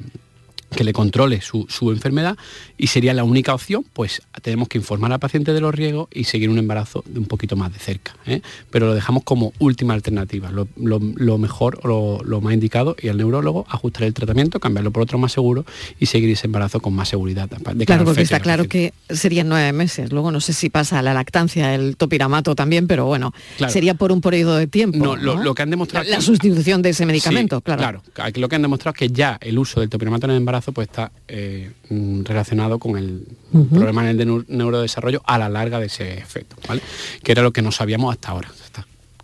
que le controle su, enfermedad y sería la única opción, pues tenemos que informar al paciente de los riesgos y seguir un embarazo de un poquito más de cerca. ¿eh? Pero lo dejamos como última alternativa, lo, mejor o lo, más indicado y al neurólogo ajustar el tratamiento, cambiarlo por otro más seguro y seguir ese embarazo con más seguridad. claro, porque está claro que serían nueve meses. Luego no sé si pasa la lactancia, el topiramato también, pero bueno, sería por un periodo de tiempo. No, Lo, que han demostrado... La, sustitución de ese medicamento, claro. Claro, lo que han demostrado es que ya el uso del topiramato en el embarazo pues está eh, mm, relacionado con el problema en el neurodesarrollo a la larga de ese efecto, ¿vale? Que era lo que no sabíamos hasta ahora.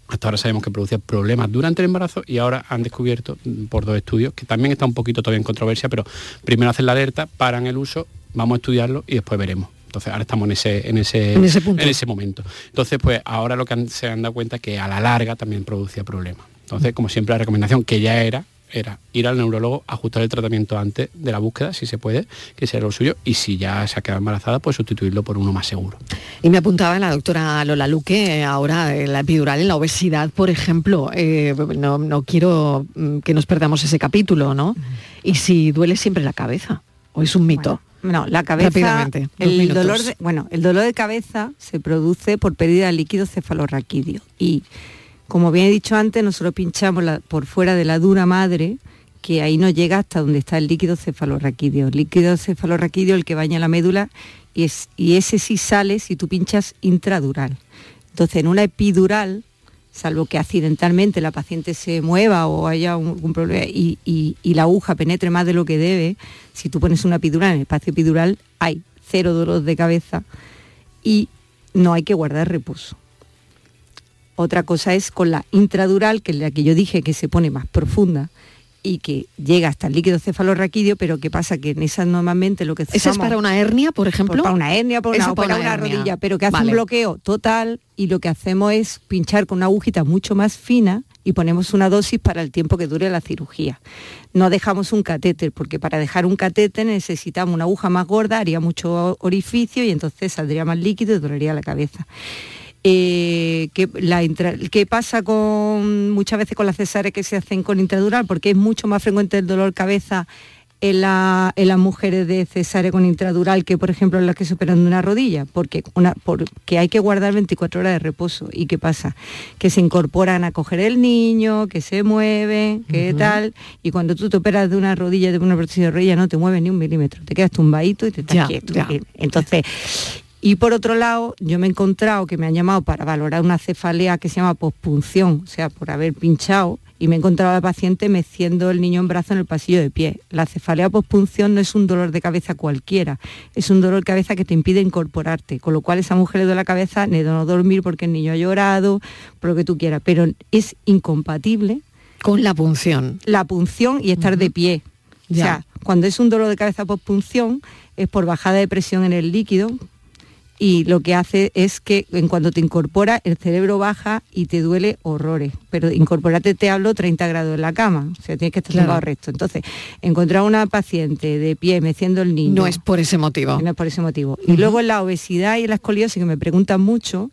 Hasta, ahora sabemos que producía problemas durante el embarazo y ahora han descubierto mm, por dos estudios, que también está un poquito todavía en controversia, pero primero hacen la alerta, paran el uso, vamos a estudiarlo y después veremos. Entonces ahora estamos en ese, en ese, en ese, momento. Entonces, pues ahora lo que se han dado cuenta es que a la larga también producía problemas. Entonces, como siempre, la recomendación que ya era era ir al neurólogo, ajustar el tratamiento antes de la búsqueda, si se puede, que sea lo suyo, y si ya se ha quedado embarazada, pues sustituirlo por uno más seguro. Y me apuntaba la doctora Lola Luque, ahora eh, la epidural en la obesidad, por ejemplo. Eh, no, no quiero mm, que nos perdamos ese capítulo, ¿no? Y si duele siempre la cabeza, o es un mito. No, la cabeza, Rápidamente, el dolor, de, bueno, el dolor de cabeza se produce por pérdida de líquido cefalorraquídeo y como bien he dicho antes, nosotros pinchamos por fuera de la dura madre, que ahí no llega hasta donde está el líquido cefalorraquídeo. El líquido cefalorraquídeo el que baña la médula y, es, y ese sí sale si tú pinchas intradural. Entonces, en una epidural, salvo que accidentalmente la paciente se mueva o haya algún problema y, y- y la aguja penetre más de lo que debe, si tú pones una epidural en el espacio epidural, hay cero dolor de cabeza y no hay que guardar reposo. Otra cosa es con la intradural, que es la que yo dije que se pone más profunda y que llega hasta el líquido cefalorraquídeo, pero ¿qué pasa? Que en esa normalmente lo que ¿Esa es usamos- para una hernia, por ejemplo? para una hernia, para una, o para para una hernia. rodilla, pero que hace Vale. un bloqueo total y lo que hacemos es pinchar con una agujita mucho más fina y ponemos una dosis para el tiempo que dure la cirugía. No dejamos un catéter, porque para dejar un catéter necesitamos una aguja más gorda, haría mucho orificio y entonces saldría más líquido y dolería la cabeza. Eh, ¿qué, la intra- qué pasa con muchas veces con las cesáreas que se hacen con intradural? Porque es mucho más frecuente el dolor cabeza en, la- en las mujeres de cesárea con intradural que, por ejemplo, en las que se operan de una rodilla, porque, una, porque hay que guardar 24 horas de reposo. ¿Y qué pasa? Que se incorporan a coger el niño, que se mueven, que Ujú. tal, y cuando tú te operas de una rodilla, de una prótesis de rodilla, no te mueves ni un milímetro, te quedas tumbadito y te estás Ya, quieto. ya. Entonces, y por otro lado, yo me he encontrado que me han llamado para valorar una cefalea que se llama pospunción, o sea, por haber pinchado, y me he encontrado a la paciente meciendo el niño en brazo en el pasillo de pie. La cefalea pospunción no es un dolor de cabeza cualquiera, es un dolor de cabeza que te impide incorporarte, con lo cual esa mujer le duele la cabeza de no dormir porque el niño ha llorado, por lo que tú quieras, pero es incompatible con la punción. La punción y estar de pie. O sea, cuando es un dolor de cabeza por punción es por bajada de presión en el líquido y lo que hace es que en cuanto te incorpora el cerebro baja y te duele horrores. Pero incorporarte te hablo 30 grados en la cama, o sea, tienes que estar Claro. tumbado recto. Entonces, encontrar una paciente de pie meciendo el niño. No es por ese motivo. No es por ese motivo. Y luego la obesidad y la escoliosis, que me preguntan mucho,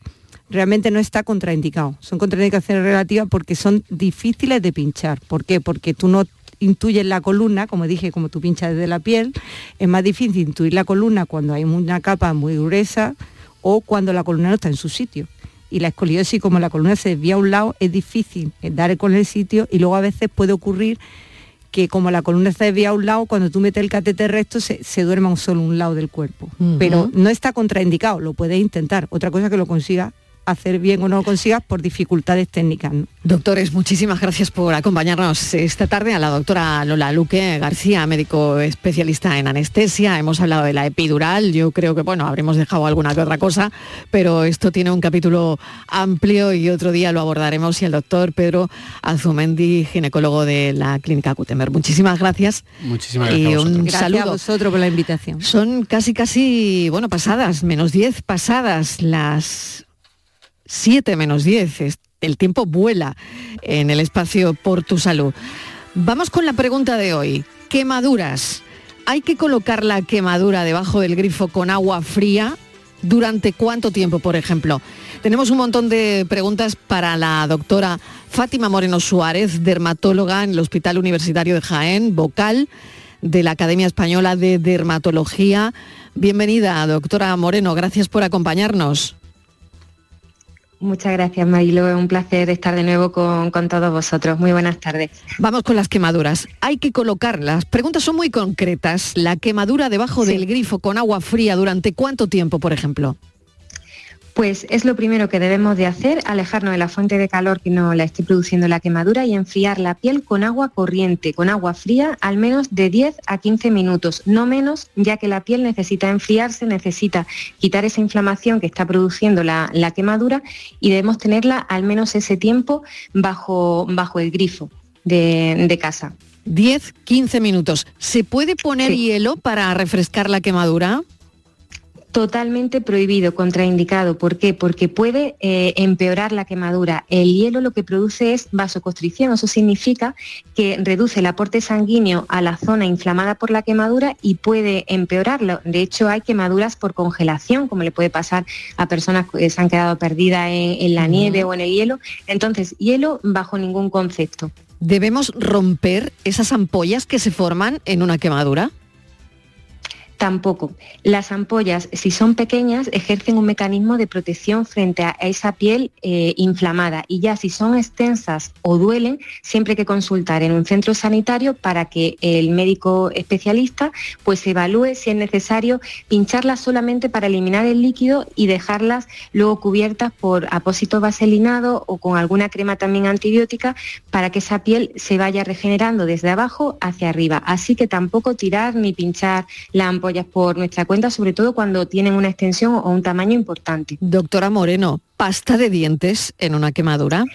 realmente no está contraindicado. Son contraindicaciones relativas porque son difíciles de pinchar. ¿Por qué? Porque tú no intuyes la columna, como dije, como tú pinchas desde la piel, es más difícil intuir la columna cuando hay una capa muy gruesa o cuando la columna no está en su sitio. Y la escoliosis, como la columna se desvía a un lado, es difícil dar con el sitio y luego a veces puede ocurrir que como la columna está desviada a un lado, cuando tú metes el catéter recto se, se duerma un solo un lado del cuerpo. Pero no está contraindicado, lo puedes intentar. Otra cosa es que lo consigas hacer bien o no lo consigas por dificultades técnicas. ¿no? Doctores, muchísimas gracias por acompañarnos esta tarde a la doctora Lola Luque García, médico especialista en anestesia. Hemos hablado de la epidural, yo creo que bueno, habremos dejado alguna que otra cosa, pero esto tiene un capítulo amplio y otro día lo abordaremos y el doctor Pedro Azumendi, ginecólogo de la Clínica Gutenberg. Muchísimas gracias. Muchísimas Y gracias. a un. Gracias saludo. a vosotros por la invitación. Son casi, casi, bueno, pasadas, menos 10 pasadas, las 7 menos 10. Es- El tiempo vuela en el espacio por tu salud. Vamos con la pregunta de hoy. Quemaduras. ¿Hay que colocar la quemadura debajo del grifo con agua fría? ¿Durante cuánto tiempo, por ejemplo? Tenemos un montón de preguntas para la doctora Fátima Moreno Suárez, dermatóloga en el Hospital Universitario de Jaén, vocal de la Academia Española de Dermatología. Bienvenida, doctora Moreno, gracias por acompañarnos. Muchas gracias, Marilo. Es un placer estar de nuevo con, con todos vosotros. Muy buenas tardes. Vamos con las quemaduras. Hay que colocar, las preguntas son muy concretas. La quemadura debajo del grifo con agua fría, ¿durante cuánto tiempo, por ejemplo? Pues es lo primero que debemos de hacer, alejarnos de la fuente de calor que nos la esté produciendo la quemadura y enfriar la piel con agua corriente, con agua fría, al menos de 10 a 15 minutos, no menos, ya que la piel necesita enfriarse, necesita quitar esa inflamación que está produciendo la, la quemadura y debemos tenerla al menos ese tiempo bajo, bajo el grifo de, de casa. 10, 15 minutos. ¿Se puede poner Sí. hielo para refrescar la quemadura? Totalmente prohibido, contraindicado. ¿Por qué? Porque puede eh, empeorar la quemadura. El hielo lo que produce es vasoconstricción. Eso significa que reduce el aporte sanguíneo a la zona inflamada por la quemadura y puede empeorarlo. De hecho, hay quemaduras por congelación, como le puede pasar a personas que se han quedado perdidas en la nieve o en el hielo. Entonces, hielo bajo ningún concepto. ¿Debemos romper esas ampollas que se forman en una quemadura? Tampoco. Las ampollas, si son pequeñas, ejercen un mecanismo de protección frente a esa piel eh, inflamada y ya si son extensas o duelen, siempre hay que consultar en un centro sanitario para que el médico especialista pues evalúe si es necesario pincharlas solamente para eliminar el líquido y dejarlas luego cubiertas por apósito vaselinado o con alguna crema también antibiótica para que esa piel se vaya regenerando desde abajo hacia arriba. Así que tampoco tirar ni pinchar la ampolla por nuestra cuenta, sobre todo cuando tienen una extensión o un tamaño importante. Doctora Moreno, ¿pasta de dientes en una quemadura?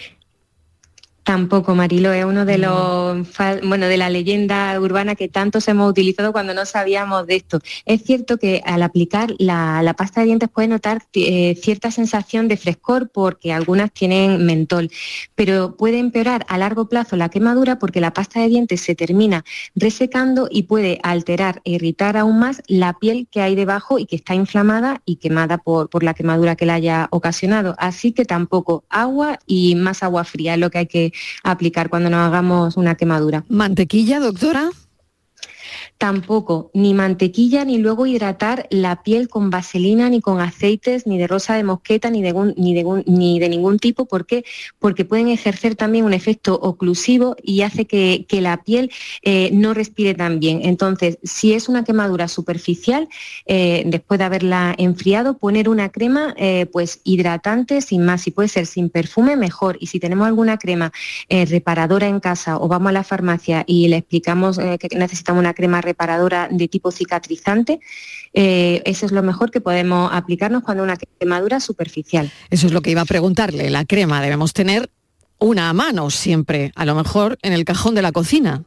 Tampoco, Marilo, es uno de los, bueno, de la leyenda urbana que tantos hemos utilizado cuando no sabíamos de esto. Es cierto que al aplicar la, pasta de dientes puede notar eh, cierta sensación de frescor porque algunas tienen mentol, pero puede empeorar a largo plazo la quemadura porque la pasta de dientes se termina resecando y puede alterar e irritar aún más la piel que hay debajo y que está inflamada y quemada por, por la quemadura que la haya ocasionado. Así que tampoco agua y más agua fría es lo que hay que aplicar cuando nos hagamos una quemadura. ¿Mantequilla, doctora? Tampoco ni mantequilla ni luego hidratar la piel con vaselina ni con aceites ni de rosa de mosqueta ni de, ni de, ni de ningún tipo. ¿Por qué? Porque pueden ejercer también un efecto oclusivo y hace que, la piel eh, no respire tan bien. Entonces, si es una quemadura superficial, eh, después de haberla enfriado, poner una crema eh, pues hidratante sin más. Si puede ser sin perfume, mejor. Y si tenemos alguna crema reparadora en casa o vamos a la farmacia y le explicamos que necesitamos una crema reparadora de tipo cicatrizante. Eh, eso es lo mejor que podemos aplicarnos cuando una quemadura superficial. Eso es lo que iba a preguntarle. La crema debemos tener una a mano siempre, a lo mejor en el cajón de la cocina.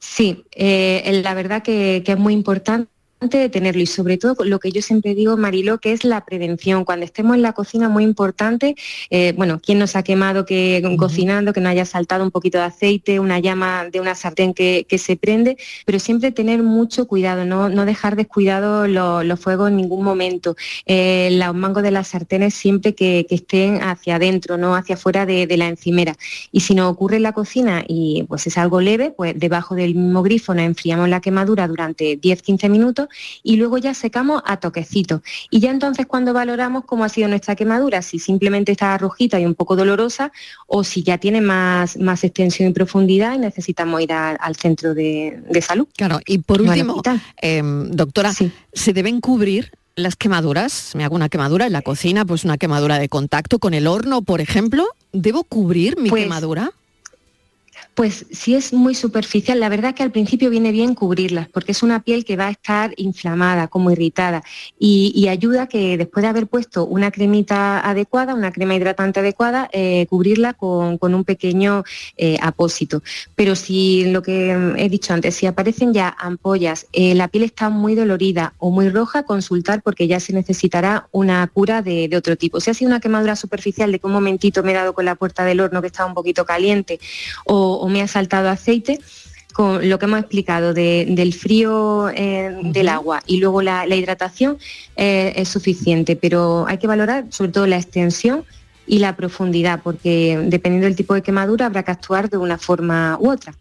Sí, eh, la verdad que es muy importante de tenerlo y sobre todo lo que yo siempre digo, Marilo, que es la prevención. Cuando estemos en la cocina, muy importante, eh, bueno, ¿quién nos ha quemado que cocinando, que no haya saltado un poquito de aceite, una llama de una sartén que, se prende? Pero siempre tener mucho cuidado, no, no dejar descuidado los fuegos en ningún momento. Eh, los mangos de las sartenes siempre que, estén hacia adentro, no hacia afuera de, de, la encimera. Y si nos ocurre en la cocina y pues es algo leve, pues debajo del mismo grifo nos enfriamos la quemadura durante 10-15 minutos y luego ya secamos a toquecito. Y ya entonces cuando valoramos cómo ha sido nuestra quemadura, si simplemente está rojita y un poco dolorosa o si ya tiene más, más extensión y profundidad y necesitamos ir al centro de, salud. Claro, y por último, em, doctora, ¿se deben cubrir las quemaduras? Me hago una quemadura en la cocina, pues una quemadura de contacto con el horno, por ejemplo. ¿Debo cubrir mi pues quemadura? Pues si es muy superficial, la verdad que al principio viene bien cubrirlas, porque es una piel que va a estar inflamada, como irritada, y, ayuda que después de haber puesto una cremita adecuada, una crema hidratante adecuada, eh, cubrirla con, un pequeño eh, apósito. Pero si lo que he dicho antes, si aparecen ya ampollas, eh, la piel está muy dolorida o muy roja, consultar porque ya se necesitará una cura de, otro tipo. Si ha sido una quemadura superficial de que un momentito me he dado con la puerta del horno que estaba un poquito caliente o me ha saltado aceite, con lo que hemos explicado del frío eh, del agua y luego la, hidratación eh, es suficiente, pero hay que valorar sobre todo la extensión y la profundidad, porque dependiendo del tipo de quemadura habrá que actuar de una forma u otra.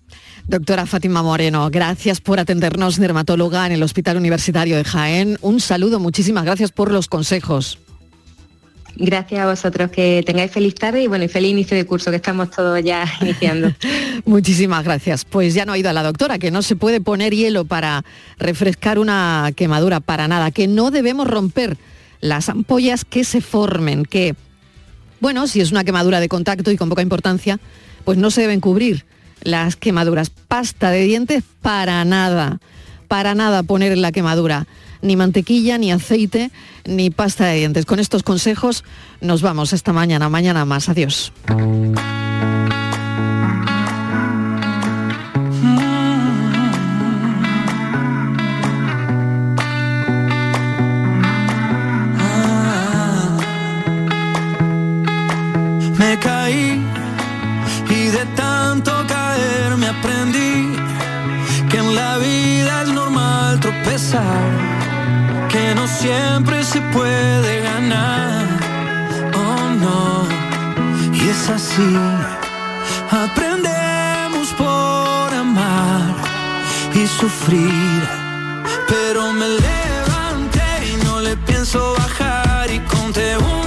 Doctora Fátima Moreno, gracias por atendernos, dermatóloga en el Hospital Universitario de Jaén. Un saludo, muchísimas gracias por los consejos. Gracias a vosotros, que tengáis feliz tarde y bueno, y feliz inicio de curso, que estamos todos ya iniciando. Muchísimas gracias. Pues ya no ha ido a la doctora, que no se puede poner hielo para refrescar una quemadura para nada, que no debemos romper las ampollas que se formen, que, bueno, si es una quemadura de contacto y con poca importancia, pues no se deben cubrir las quemaduras. Pasta de dientes para nada, para nada poner en la quemadura ni mantequilla, ni aceite, ni pasta de dientes. Con estos consejos nos vamos esta mañana, mañana más. Adiós. Me caí y de tanto caer me aprendí que en la vida es normal tropezar no siempre se puede ganar. Oh no, y es así. Aprendemos por amar y sufrir, pero me levanté y no le pienso bajar y conté un,